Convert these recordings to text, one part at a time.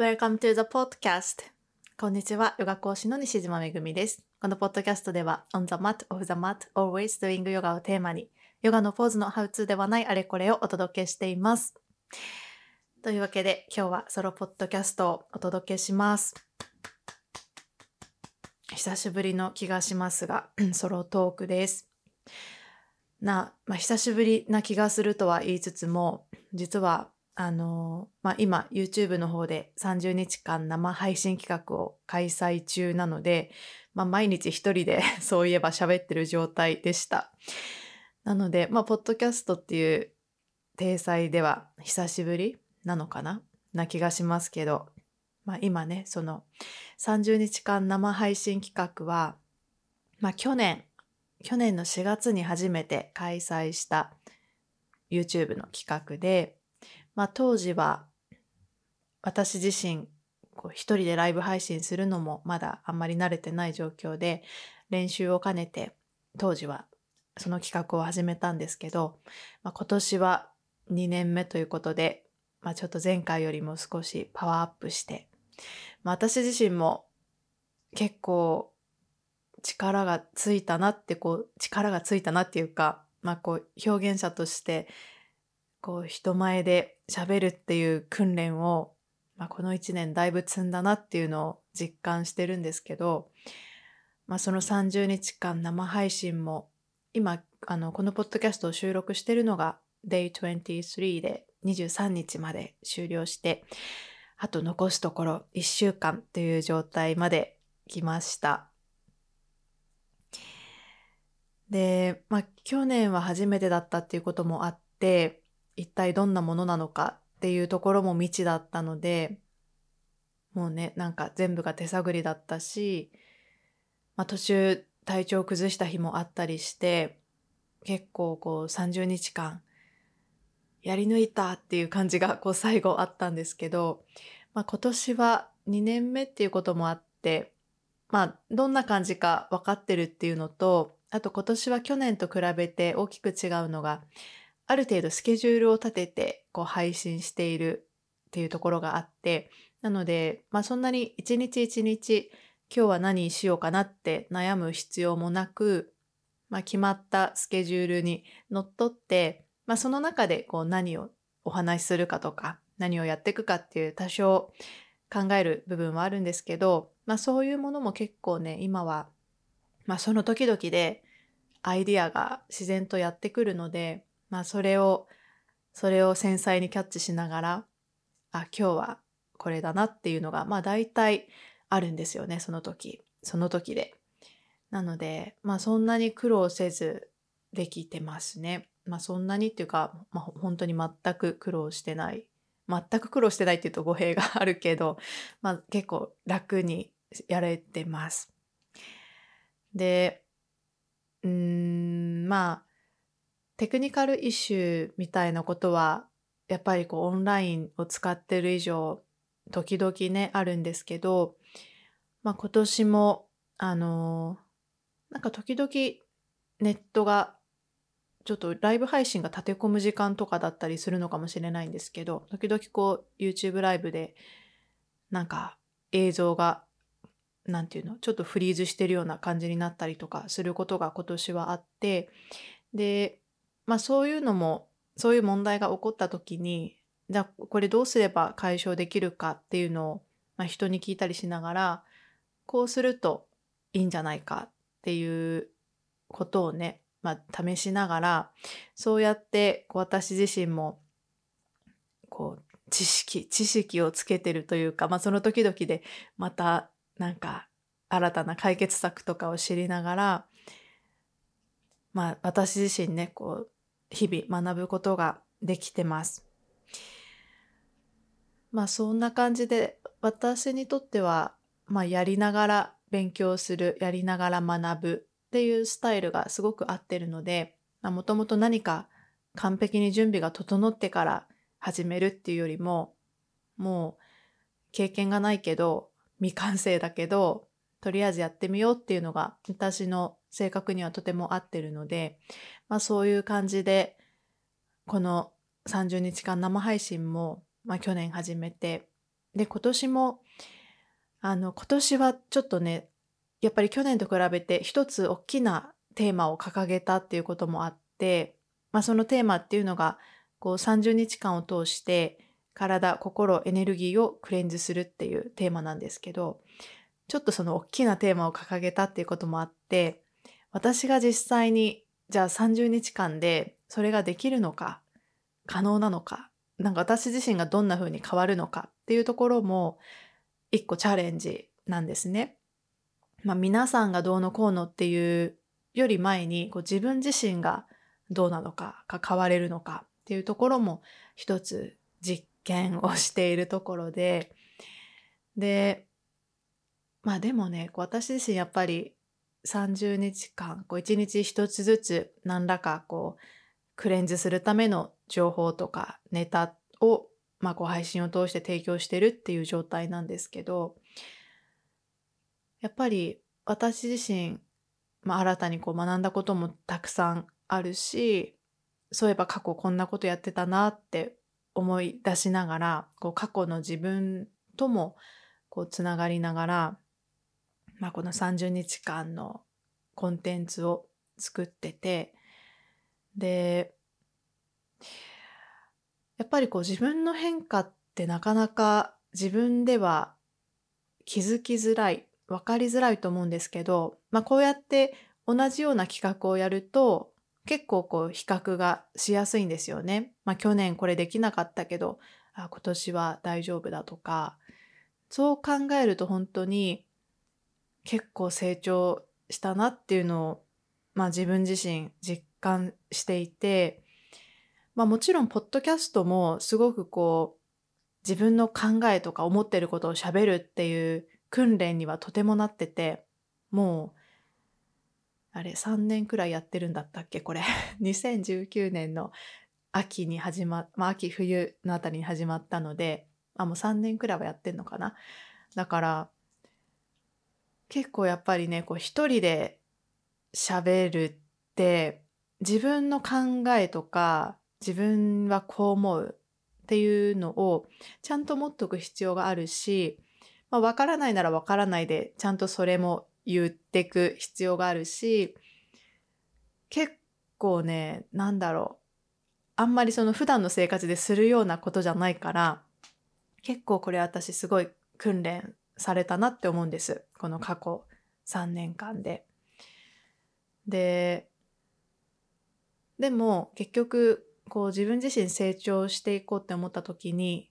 Welcome to the podcast. こんにちは、ヨガ講師の西島めぐみです。このポッドキャストでは、on the mat, off the mat, always doing yoga をテーマに、ヨガのポーズのハウツーではないあれこれをお届けしています。というわけで、今日はソロポッドキャストをお届けします。久しぶりの気がしますが、ソロトークです。な、まあ、久しぶりな気がするとは言いつつも、実は、あのまあ、今 YouTube の方で30日間生配信企画を開催中なので、まあ、毎日一人で そういえば喋ってる状態でした。なので、まあ、ポッドキャストっていう体裁では久しぶりなのかな？な気がしますけど、まあ、今ね、その30日間生配信企画は、まあ、去年、去年の4月に初めて開催した YouTube の企画で、まあ、当時は私自身こう一人でライブ配信するのもまだあんまり慣れてない状況で練習を兼ねて当時はその企画を始めたんですけど、まあ、今年は2年目ということで、まあ、ちょっと前回よりも少しパワーアップして、まあ、私自身も結構力がついたなってこう力がついたなっていうか、まあ、こう表現者としてこう人前で喋るっていう訓練を、まあ、この1年だいぶ積んだなっていうのを実感してるんですけど、まあ、その30日間生配信も今あのこのポッドキャストを収録してるのが Day23 で23日まで終了してあと残すところ1週間という状態まで来ました。で、まあ、去年は初めてだったっていうこともあって一体どんなものなのかっていうところも未知だったのでもうねなんか全部が手探りだったし、まあ、途中体調を崩した日もあったりして結構こう30日間やり抜いたっていう感じがこう最後あったんですけど、まあ、今年は2年目っていうこともあってまあどんな感じか分かってるっていうのとあと今年は去年と比べて大きく違うのがある程度スケジュールを立ててこう配信しているっていうところがあってなので、まあ、そんなに一日一日今日は何しようかなって悩む必要もなく、まあ、決まったスケジュールにのっとって、まあ、その中でこう何をお話しするかとか何をやっていくかっていう多少考える部分はあるんですけど、まあ、そういうものも結構ね今は、まあ、その時々でアイディアが自然とやってくるので、まあ、それをそれを繊細にキャッチしながらあ今日はこれだなっていうのがまあ大体あるんですよねその時その時で。なのでまあそんなに苦労せずできてますね。まあそんなにっていうか、まあ、本当に全く苦労してない全く苦労してないっていうと語弊があるけど、まあ、結構楽にやれてます。でうーんまあテクニカルイシューみたいなことはやっぱりこうオンラインを使ってる以上時々ねあるんですけど、まあ、今年もあのなんか時々ネットがちょっとライブ配信が立て込む時間とかだったりするのかもしれないんですけど時々こう YouTube ライブでなんか映像がなんていうのちょっとフリーズしてるような感じになったりとかすることが今年はあってでまあそういうのもそういう問題が起こった時にじゃあこれどうすれば解消できるかっていうのを、まあ、人に聞いたりしながらこうするといいんじゃないかっていうことをね、まあ、試しながらそうやってこう私自身もこう知識知識をつけてるというか、まあ、その時々でまたなんか新たな解決策とかを知りながらまあ私自身ねこう日々学ぶことができてます。まあそんな感じで私にとっては、まあ、やりながら勉強するやりながら学ぶっていうスタイルがすごく合ってるのでもともと何か完璧に準備が整ってから始めるっていうよりももう経験がないけど未完成だけどとりあえずやってみようっていうのが私の性格にはとても合ってるので、まあ、そういう感じでこの30日間生配信も、まあ、去年始めてで、今年も、あの、今年はちょっとね、やっぱり去年と比べて一つ大きなテーマを掲げたっていうこともあって、まあ、そのテーマっていうのが、こう30日間を通して体、心、エネルギーをクレンズするっていうテーマなんですけど、ちょっとその大きなテーマを掲げたっていうこともあって、私が実際にじゃあ30日間でそれができるのか、可能なのか、なんか私自身がどんな風に変わるのかっていうところも一個チャレンジなんですね。まあ皆さんがどうのこうのっていうより前にこう自分自身がどうなのかか変われるのかっていうところも一つ実験をしているところででまあでもね私自身やっぱり30日間こう1日1つずつ何らかこうクレンズするための情報とかネタを、まあ、こう配信を通して提供してるっていう状態なんですけどやっぱり私自身、まあ、新たにこう学んだこともたくさんあるしそういえば過去こんなことやってたなって思い出しながらこう過去の自分ともこうつながりながらまあ、この30日間のコンテンツを作っててでやっぱりこう自分の変化ってなかなか自分では気づきづらい分かりづらいと思うんですけど、まあ、こうやって同じような企画をやると結構こう比較がしやすいんですよね。まあ、去年これできなかったけどあ今年は大丈夫だとかそう考えると本当に結構成長したなっていうのを、まあ、自分自身実感していて、まあ、もちろんポッドキャストもすごくこう自分の考えとか思ってることをしゃべるっていう訓練にはとてもなっててもうあれ3年くらいやってるんだったっけこれ。2019年の秋に始ままあ秋冬のあたりに始まったのであもう3年くらいはやってんのかな。だから結構やっぱりねこう一人で喋るって自分の考えとか自分はこう思うっていうのをちゃんと持っとく必要があるし、まあ、分からないなら分からないでちゃんとそれも言ってく必要があるし結構ねなんだろうあんまりその普段の生活でするようなことじゃないから結構これ私すごい訓練されたなって思うんです。この過去3年間で。で、でも結局こう自分自身成長していこうって思った時に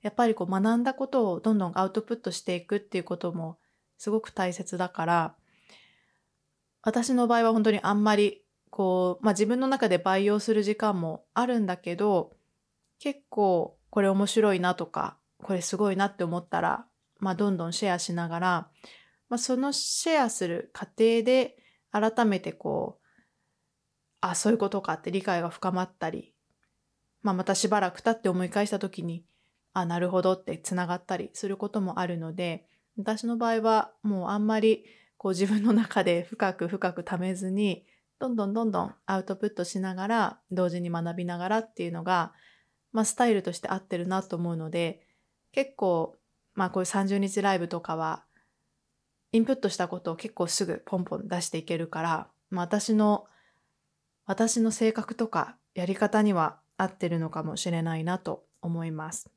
やっぱりこう学んだことをどんどんアウトプットしていくっていうこともすごく大切だから私の場合は本当にあんまりこう、まあ、自分の中で培養する時間もあるんだけど結構これ面白いなとかこれすごいなって思ったらまあ、どんどんシェアしながら、まあ、そのシェアする過程で改めてこうあそういうことかって理解が深まったり、まあ、またしばらく経って思い返した時にあなるほどってつながったりすることもあるので私の場合はもうあんまりこう自分の中で深く深くためずにどんどんどんどんアウトプットしながら同時に学びながらっていうのが、まあ、スタイルとして合ってるなと思うので結構まあこういう30日ライブとかはインプットしたことを結構すぐポンポン出していけるから、まあ、私の私の性格とかやり方には合ってるのかもしれないなと思います。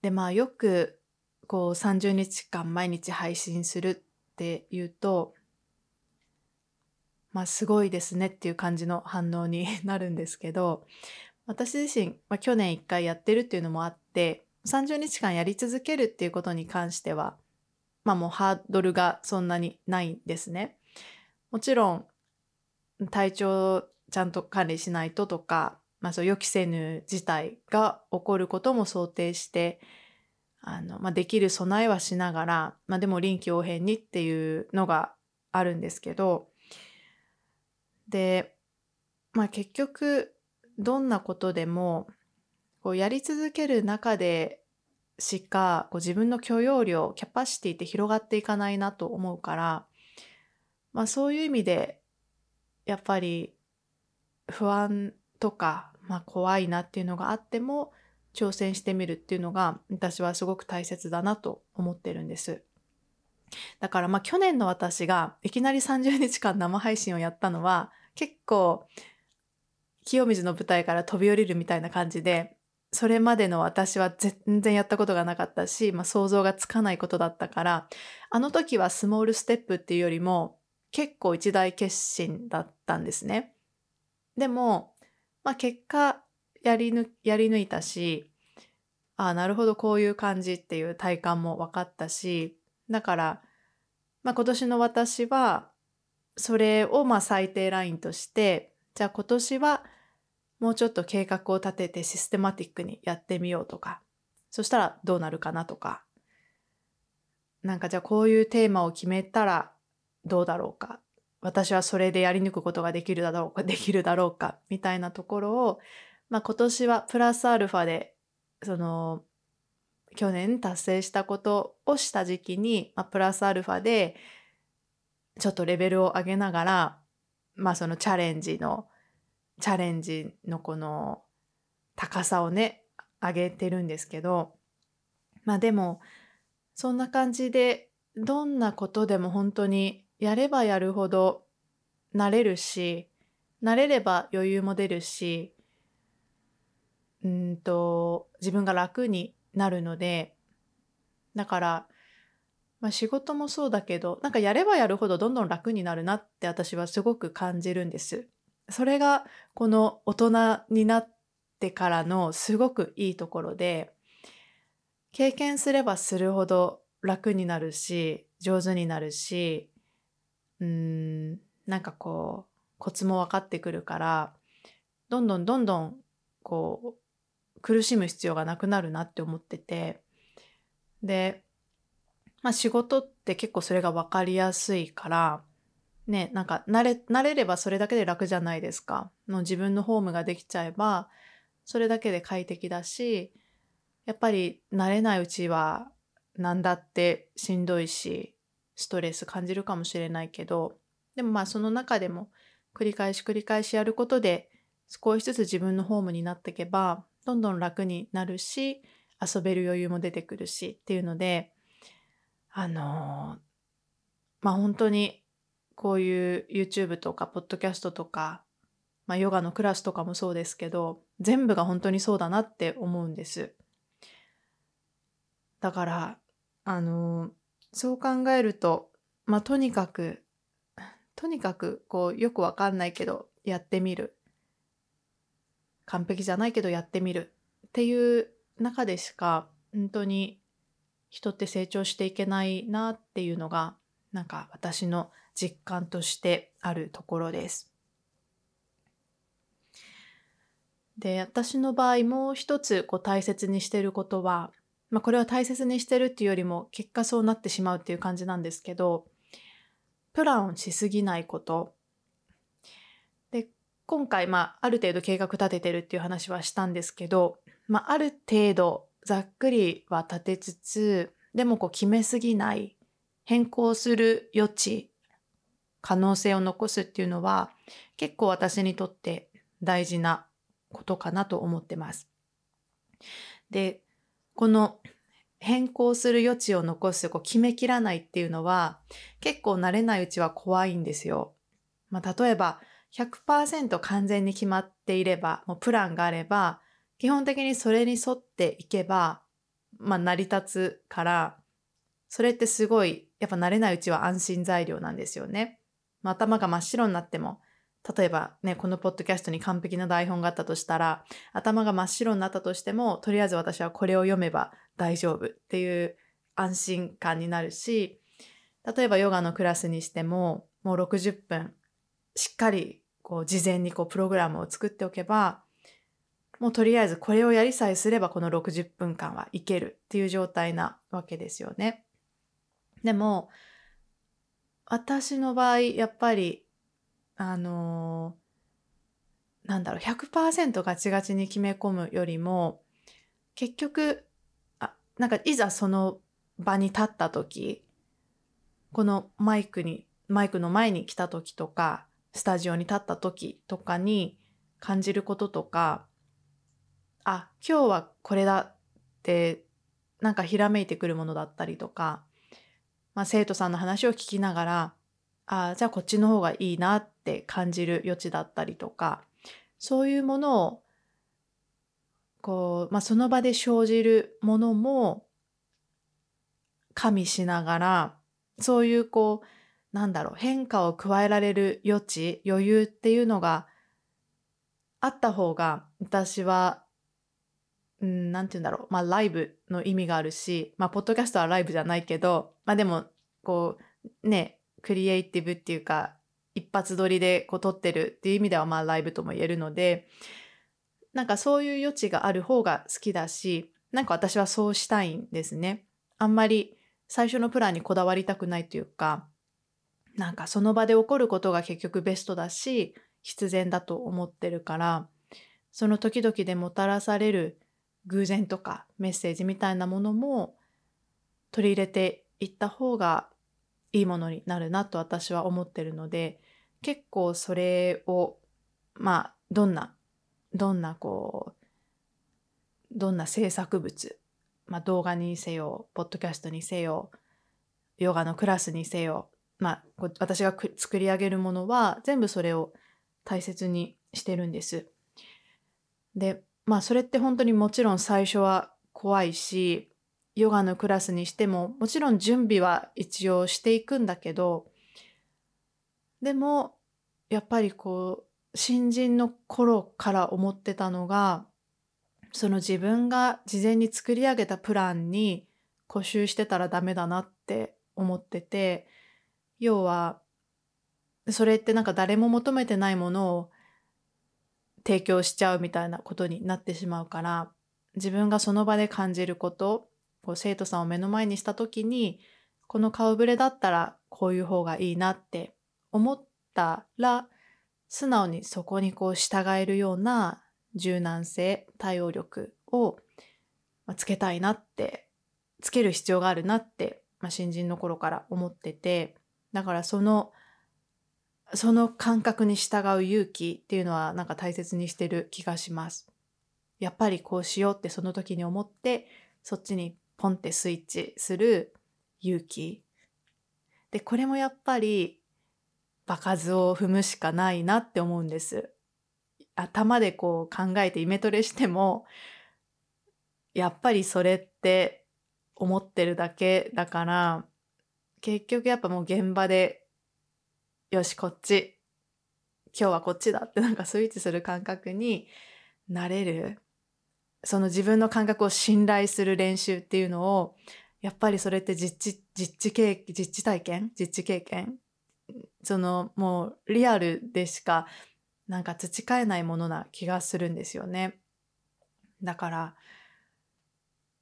でまあよくこう30日間毎日配信するっていうとまあすごいですねっていう感じの反応に なるんですけど私自身、まあ、去年1回やってるっていうのもあって30日間やり続けるっていうことに関してはまあもうハードルがそんなにないんですね。もちろん体調ちゃんと管理しないととか、まあ、そう予期せぬ事態が起こることも想定してあの、まあ、できる備えはしながら、まあ、でも臨機応変にっていうのがあるんですけどで、まあ、結局どんなことでもこうやり続ける中でしかこう自分の許容量キャパシティって広がっていかないなと思うから、まあ、そういう意味でやっぱり不安とか、まあ、怖いなっていうのがあっても挑戦してみるっていうのが私はすごく大切だなと思ってるんです。だからまあ去年の私がいきなり30日間生配信をやったのは結構清水の舞台から飛び降りるみたいな感じでそれまでの私は全然やったことがなかったし、まあ、想像がつかないことだったからあの時はスモールステップっていうよりも結構一大決心だったんですね。でも、まあ、結果やりぬやり抜いたしああなるほどこういう感じっていう体感も分かったしだから、まあ、今年の私はそれをまあ最低ラインとしてじゃあ今年はもうちょっと計画を立ててシステマティックにやってみようとか。そしたらどうなるかなとか。なんかじゃあこういうテーマを決めたらどうだろうか。私はそれでやり抜くことができるだろうか できるだろうかみたいなところを、まあ、今年はプラスアルファでその去年達成したことをした時期に、まあ、プラスアルファでちょっとレベルを上げながら、まあそのチャレンジの、チャレンジのこの高さをね、上げてるんですけど、まあでも、そんな感じで、どんなことでも本当にやればやるほど慣れるし、慣れれば余裕も出るし、うんと、自分が楽になるので、だから、まあ、仕事もそうだけど、なんかやればやるほどどんどん楽になるなって私はすごく感じるんです。それがこの大人になってからのすごくいいところで、経験すればするほど楽になるし、上手になるし、うーん、なんかこう、コツも分かってくるから、どんどんどんどんこう苦しむ必要がなくなるなって思っててで、まあ、仕事って結構それが分かりやすいからねなんか慣れ慣れればそれだけで楽じゃないですか。の自分のホームができちゃえばそれだけで快適だしやっぱり慣れないうちは何だってしんどいしストレス感じるかもしれないけどでもまあその中でも繰り返し繰り返しやることで少しずつ自分のホームになっていけばどんどん楽になるし遊べる余裕も出てくるしっていうのであのまあ本当にこういう YouTube とかポッドキャストとか、まあ、ヨガのクラスとかもそうですけど全部が本当にそうだなって思うんです。だからあのそう考えるとまあとにかくとにかくこうよくわかんないけどやってみる完璧じゃないけどやってみるっていう中でしか本当に人って成長していけないなっていうのがなんか私の実感としてあるところです。で私の場合もう一つこう大切にしてることは、まあ、これは大切にしてるっていうよりも結果そうなってしまうっていう感じなんですけどプランをしすぎないことで今回、まあ、ある程度計画立ててるっていう話はしたんですけど、まあ、ある程度ざっくりは立てつつ、でもこう決めすぎない、変更する余地、可能性を残すっていうのは結構私にとって大事なことかなと思ってます。で、この変更する余地を残す、こう決めきらないっていうのは結構慣れないうちは怖いんですよ。まあ、例えば100%完全に決まっていれば、もうプランがあれば、基本的にそれに沿っていけば、まあ成り立つから、それってすごい、やっぱ慣れないうちは安心材料なんですよね。まあ、頭が真っ白になっても、例えばね、このポッドキャストに完璧な台本があったとしたら、頭が真っ白になったとしても、とりあえず私はこれを読めば大丈夫っていう安心感になるし、例えばヨガのクラスにしても、もう60分しっかりこう事前にこうプログラムを作っておけばもうとりあえずこれをやりさえすればこの60分間はいけるっていう状態なわけですよね。でも私の場合やっぱりあのー、なんだろう100%ガチガチに決め込むよりも結局あなんかいざその場に立った時このマイクにマイクの前に来た時とかスタジオに立った時とかに感じることとかあ今日はこれだってなんかひらめいてくるものだったりとか、まあ、生徒さんの話を聞きながらああじゃあこっちの方がいいなって感じる余地だったりとかそういうものをこう、まあ、その場で生じるものも加味しながらそういうこうなんだろう変化を加えられる余地余裕っていうのがあった方が私はうん、なんて言うんだろう。まあ、ライブの意味があるし、まあ、ポッドキャストはライブじゃないけど、まあ、でも、こう、ね、クリエイティブっていうか、一発撮りでこう撮ってるっていう意味では、まあ、ライブとも言えるので、なんかそういう余地がある方が好きだし、なんか私はそうしたいんですね。あんまり最初のプランにこだわりたくないというか、なんかその場で起こることが結局ベストだし、必然だと思ってるから、その時々でもたらされる偶然とかメッセージみたいなものも取り入れていった方がいいものになるなと私は思ってるので結構それをまあどんなどんなこうどんな制作物、まあ、動画にせよポッドキャストにせよヨガのクラスにせよ、まあ、私が作り上げるものは全部それを大切にしてるんです。でまあそれって本当にもちろん最初は怖いしヨガのクラスにしてももちろん準備は一応していくんだけどでもやっぱりこう新人の頃から思ってたのがその自分が事前に作り上げたプランに固執してたらダメだなって思ってて要はそれってなんか誰も求めてないものを提供しちゃうみたいなことになってしまうから自分がその場で感じることこう生徒さんを目の前にした時にこの顔ぶれだったらこういう方がいいなって思ったら素直にそこにこう従えるような柔軟性対応力をつけたいなってつける必要があるなって、まあ、新人の頃から思っててだからそのその感覚に従う勇気っていうのはなんか大切にしてる気がします。やっぱりこうしようってその時に思ってそっちにポンってスイッチする勇気。で、これもやっぱり場数を踏むしかないなって思うんです。頭でこう考えてイメトレしてもやっぱりそれって思ってるだけだから結局やっぱもう現場でよし、こっち。今日はこっちだってなんかスイッチする感覚になれる。その自分の感覚を信頼する練習っていうのを、やっぱりそれって実地、実地経実地体験？実地経験？そのもうリアルでしかなんか培えないものな気がするんですよね。だから、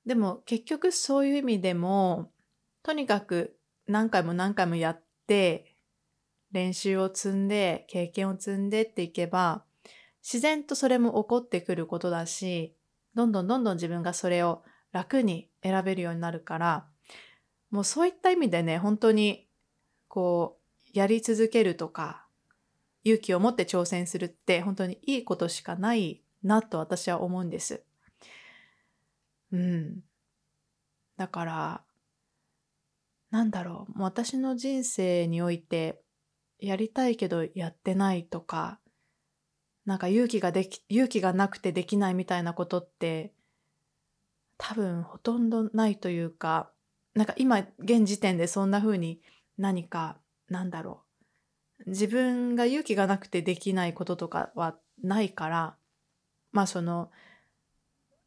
でも結局そういう意味でも、とにかく何回も何回もやって練習を積んで経験を積んでっていけば自然とそれも起こってくることだしどんどんどんどん自分がそれを楽に選べるようになるからもうそういった意味でね本当にこうやり続けるとか勇気を持って挑戦するって本当にいいことしかないなと私は思うんです。うん。だからなんだろうもう私の人生においてやりたいけどやってないとか、なんか勇気ができ、勇気がなくてできないみたいなことって多分ほとんどないというか、なんか今現時点でそんな風に何かなんだろう。自分が勇気がなくてできないこととかはないから、まあその、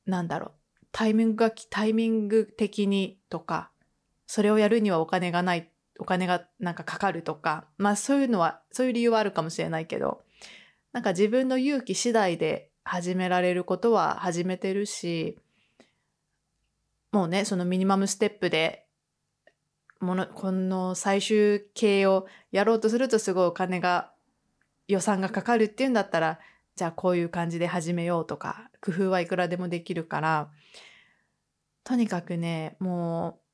なんだろう。タイミングが、タイミング的にとか、それをやるにはお金がないお金がなんかかかるとか、まあそういうのは、そういう理由はあるかもしれないけど、なんか自分の勇気次第で始められることは始めてるし、もうね、そのミニマムステップで、もの、この最終形をやろうとするとすごいお金が、予算がかかるっていうんだったら、じゃあこういう感じで始めようとか、工夫はいくらでもできるから、とにかくね、もう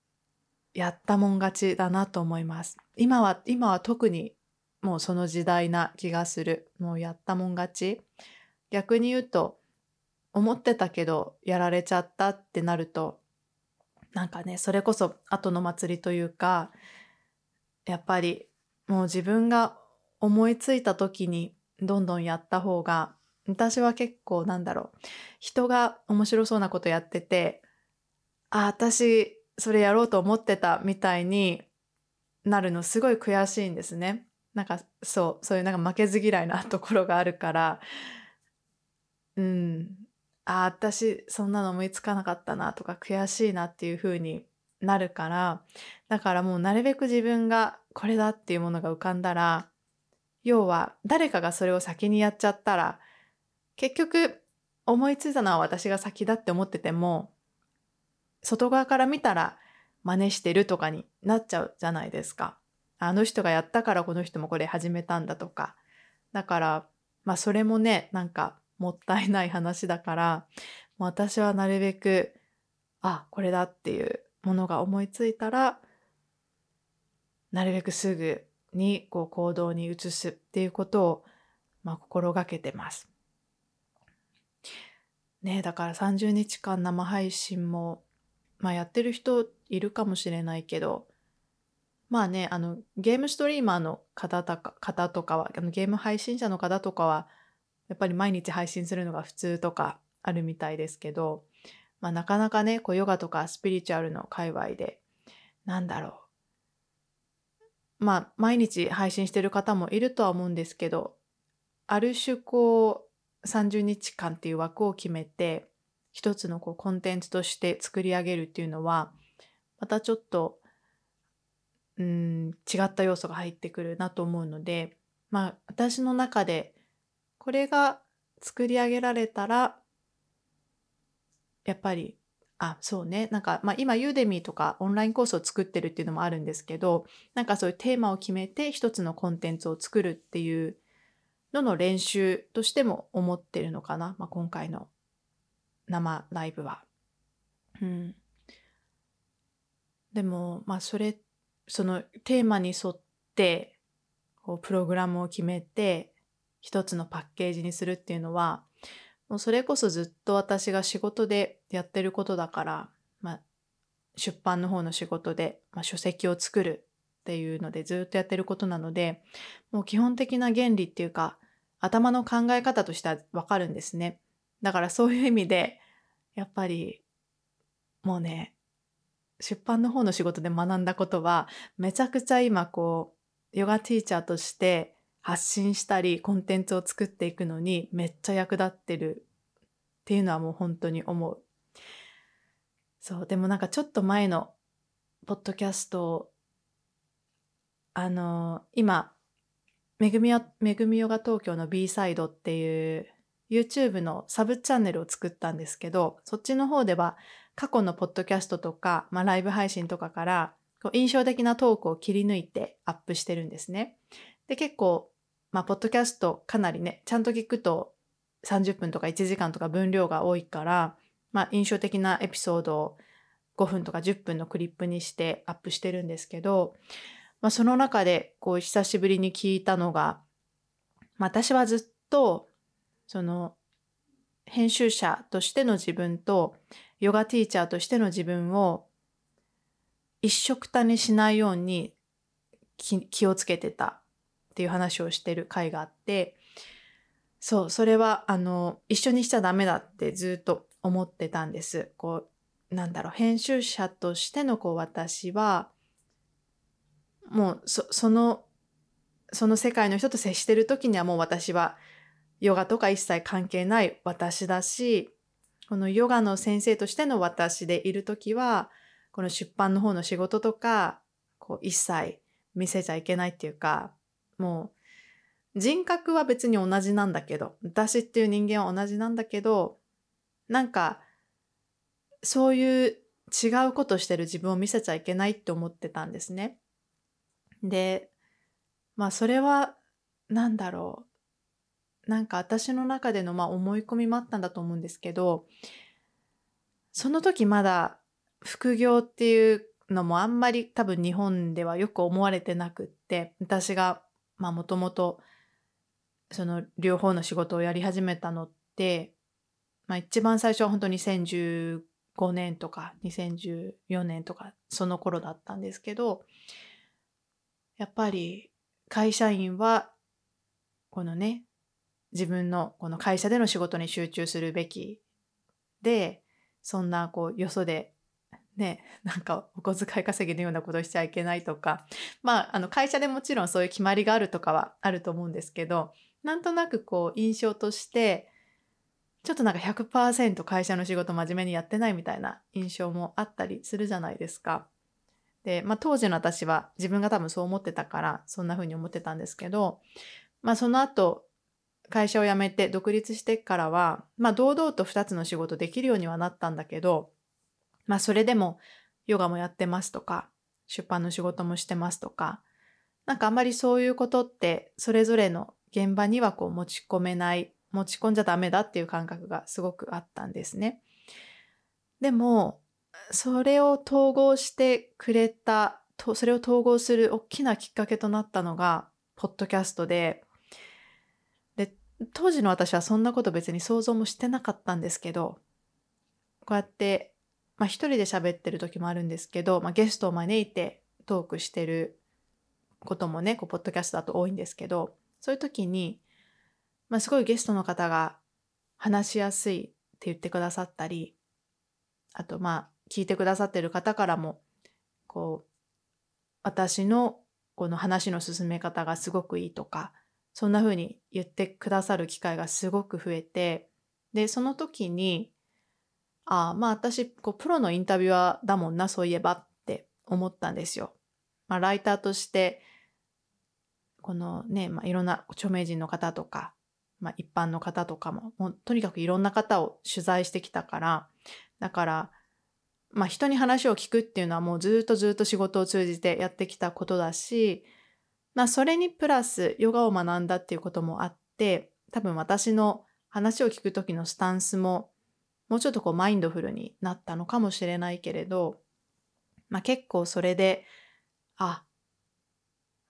やったもん勝ちだなと思います。今は、今は特にもうその時代な気がする。もうやったもん勝ち。逆に言うと、思ってたけどやられちゃったってなるとなんかねそれこそ後の祭りというかやっぱりもう自分が思いついた時にどんどんやった方が私は結構なんだろう人が面白そうなことやっててあ私それやろうと思ってたみたいになるのすごい悔しいんですね。なんかそうそういうなんか負けず嫌いなところがあるから。うん。あ私そんなの思いつかなかったなとか悔しいなっていう風になるから。だからもうなるべく自分がこれだっていうものが浮かんだら要は誰かがそれを先にやっちゃったら結局思いついたのは私が先だって思ってても外側から見たら真似してるとかになっちゃうじゃないですか。あの人がやったからこの人もこれ始めたんだとか。だからまあそれもねなんかもったいない話だから私はなるべくあこれだっていうものが思いついたらなるべくすぐにこう行動に移すっていうことを、まあ、心がけてます。ねだから30日間生配信も、まあ、やってる人いるかもしれないけどまあねあのゲームストリーマーの方とか方とかはあのゲーム配信者の方とかはやっぱり毎日配信するのが普通とかあるみたいですけど、まあ、なかなかねこうヨガとかスピリチュアルの界隈でなんだろう。まあ毎日配信してる方もいるとは思うんですけどある種こう30日間っていう枠を決めて一つのこうコンテンツとして作り上げるっていうのはまたちょっとうん違った要素が入ってくるなと思うのでまあ私の中でこれが作り上げられたらやっぱりあ、そうね。なんか、まあ今、ユーデミーとかオンラインコースを作ってるっていうのもあるんですけど、なんかそういうテーマを決めて一つのコンテンツを作るっていうのの練習としても思ってるのかな。まあ今回の生ライブは。うん。でも、まあそれ、そのテーマに沿って、こうプログラムを決めて、一つのパッケージにするっていうのは、もうそれこそずっと私が仕事でやってることだから、まあ、出版の方の仕事で、まあ、書籍を作るっていうのでずっとやってることなのでもう基本的な原理っていうか頭の考え方としてはわかるんですね。だからそういう意味でやっぱりもうね出版の方の仕事で学んだことはめちゃくちゃ今こうヨガティーチャーとして発信したりコンテンツを作っていくのにめっちゃ役立ってるっていうのはもう本当に思う。そうでもなんかちょっと前のポッドキャストあの今めぐみよめぐみヨガ東京の B サイドっていう YouTube のサブチャンネルを作ったんですけどそっちの方では過去のポッドキャストとか、まあ、ライブ配信とかから印象的なトークを切り抜いてアップしてるんですね。で結構まあ、ポッドキャストかなりね、ちゃんと聞くと30分とか1時間とか分量が多いから、まあ、印象的なエピソードを5分とか10分のクリップにしてアップしてるんですけど、まあ、その中でこう久しぶりに聞いたのが、まあ、私はずっとその編集者としての自分とヨガティーチャーとしての自分を一緒くたにしないように気をつけてたっていう話をしてる回があってそうそれはあの一緒にしちゃダメだってずっと思ってたんです。こうなんだろう編集者としてのこう私はもうそのその世界の人と接してる時にはもう私はヨガとか一切関係ない私だしこのヨガの先生としての私でいる時はこの出版の方の仕事とかこう一切見せちゃいけないっていうかもう人格は別に同じなんだけど私っていう人間は同じなんだけどなんかそういう違うことしてる自分を見せちゃいけないって思ってたんですね。でまあそれは何だろうなんか私の中でのまあ思い込みもあったんだと思うんですけどその時まだ副業っていうのもあんまり多分日本ではよく思われてなくって私がまあもともとその両方の仕事をやり始めたのってまあ一番最初は本当2015年とか2014年とかその頃だったんですけど、やっぱり会社員はこのね、自分のこの会社での仕事に集中するべきで、そんなこうよそでね、なんかお小遣い稼ぎのようなことしちゃいけないとか、まあ、あの会社でもちろんそういう決まりがあるとかはあると思うんですけど、なんとなくこう印象として、ちょっとなんか100%会社の仕事真面目にやってないみたいな印象もあったりするじゃないですか。で、まあ当時の私は自分が多分そう思ってたからそんな風に思ってたんですけど、まあその後会社を辞めて独立してからは、まあ堂々と2つの仕事できるようにはなったんだけど、まあそれでもヨガもやってますとか、出版の仕事もしてますとか、なんかあんまりそういうことってそれぞれの現場にはこう持ち込めない、持ち込んじゃダメだっていう感覚がすごくあったんですね。でも、それを統合してくれた、とそれを統合する大きなきっかけとなったのが、ポッドキャスト、で、当時の私はそんなこと別に想像もしてなかったんですけど、こうやって、まあ一人で喋ってる時もあるんですけど、まあゲストを招いてトークしてることもね、こう、ポッドキャストだと多いんですけど、そういう時に、まあ、すごいゲストの方が話しやすいって言ってくださったり、あと、まあ、聞いてくださってる方からも、こう、私のこの話の進め方がすごくいいとか、そんな風に言ってくださる機会がすごく増えて、で、その時に、ああ、まあ私、こう、プロのインタビュアーだもんな、そういえばって思ったんですよ。まあ、ライターとしてこのね、まあ、いろんな著名人の方とか、まあ、一般の方とかも、もうとにかくいろんな方を取材してきたから、だから、まあ、人に話を聞くっていうのはもうずっとずっと仕事を通じてやってきたことだし、まあ、それにプラスヨガを学んだっていうこともあって、多分私の話を聞く時のスタンスも、もうちょっとこうマインドフルになったのかもしれないけれど、まあ、結構それで、あ、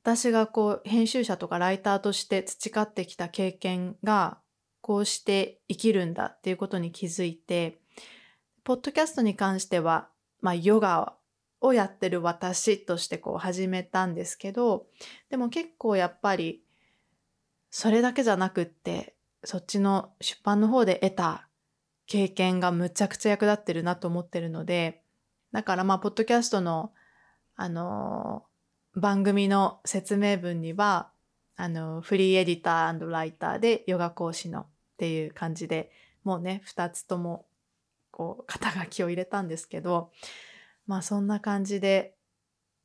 私がこう編集者とかライターとして培ってきた経験がこうして生きるんだっていうことに気づいて、ポッドキャストに関しては、まあヨガをやってる私としてこう始めたんですけど、でも結構やっぱりそれだけじゃなくって、そっちの出版の方で得た経験がむちゃくちゃ役立ってるなと思ってるので、だからまあ、ポッドキャストの、あの番組の説明文には、あの、フリーエディターライターでヨガ講師のっていう感じで、もうね、二つとも、こう、肩書きを入れたんですけど、まあそんな感じで、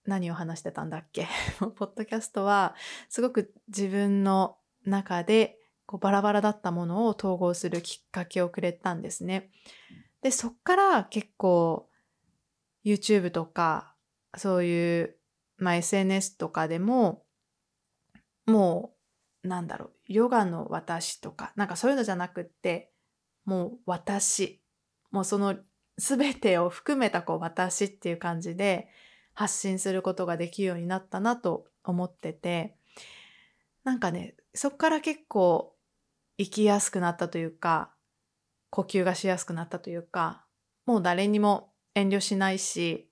何を話してたんだっけ？ポッドキャストは、すごく自分の中で、こうバラバラだったものを統合するきっかけをくれたんですね。で、そっから結構 YouTube とかそういうまあ、SNS とかでも、もう、なんだろう、ヨガの私とか、なんかそういうのじゃなくって、もう私、もうその全てを含めたこう私っていう感じで発信することができるようになったなと思ってて、なんかね、そっから結構生きやすくなったというか、呼吸がしやすくなったというか、もう誰にも遠慮しないし、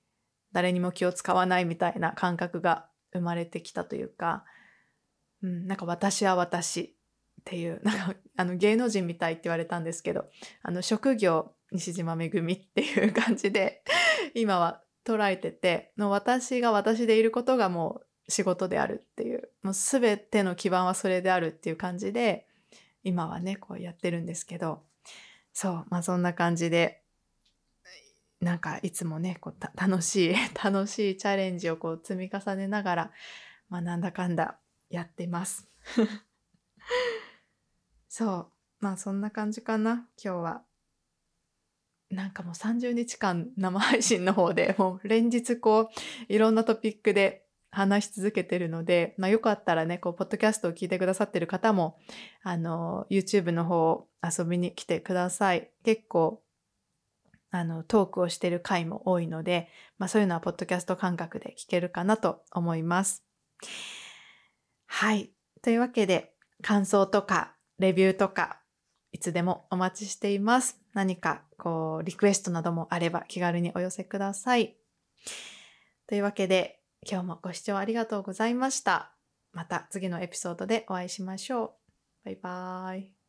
誰にも気を使わないみたいな感覚が生まれてきたというか、うん、なんか私は私っていう、なんかあの芸能人みたいって言われたんですけど、あの職業西島めぐみっていう感じで 今は捉えてて、の私が私でいることがもう仕事であるっていう、もう全ての基盤はそれであるっていう感じで、今はね、こうやってるんですけど、そう、まあそんな感じで、なんかいつもねこう楽しい 楽しいチャレンジをこう積み重ねながら、まあ、なんだかんだやってます。そうまあそんな感じかな今日は。なんかもう30日間生配信の方で もう連日こういろんなトピックで話し続けてるので、まあ、よかったらね、こう、ポッドキャストを聞いてくださってる方も、あの、YouTube の方遊びに来てください。結構、あの、トークをしてる回も多いので、まあそういうのはポッドキャスト感覚で聞けるかなと思います。はい。というわけで、感想とか、レビューとか、いつでもお待ちしています。何かこうリクエストなどもあれば気軽にお寄せください。というわけで今日もご視聴ありがとうございました。また次のエピソードでお会いしましょう。バイバーイ。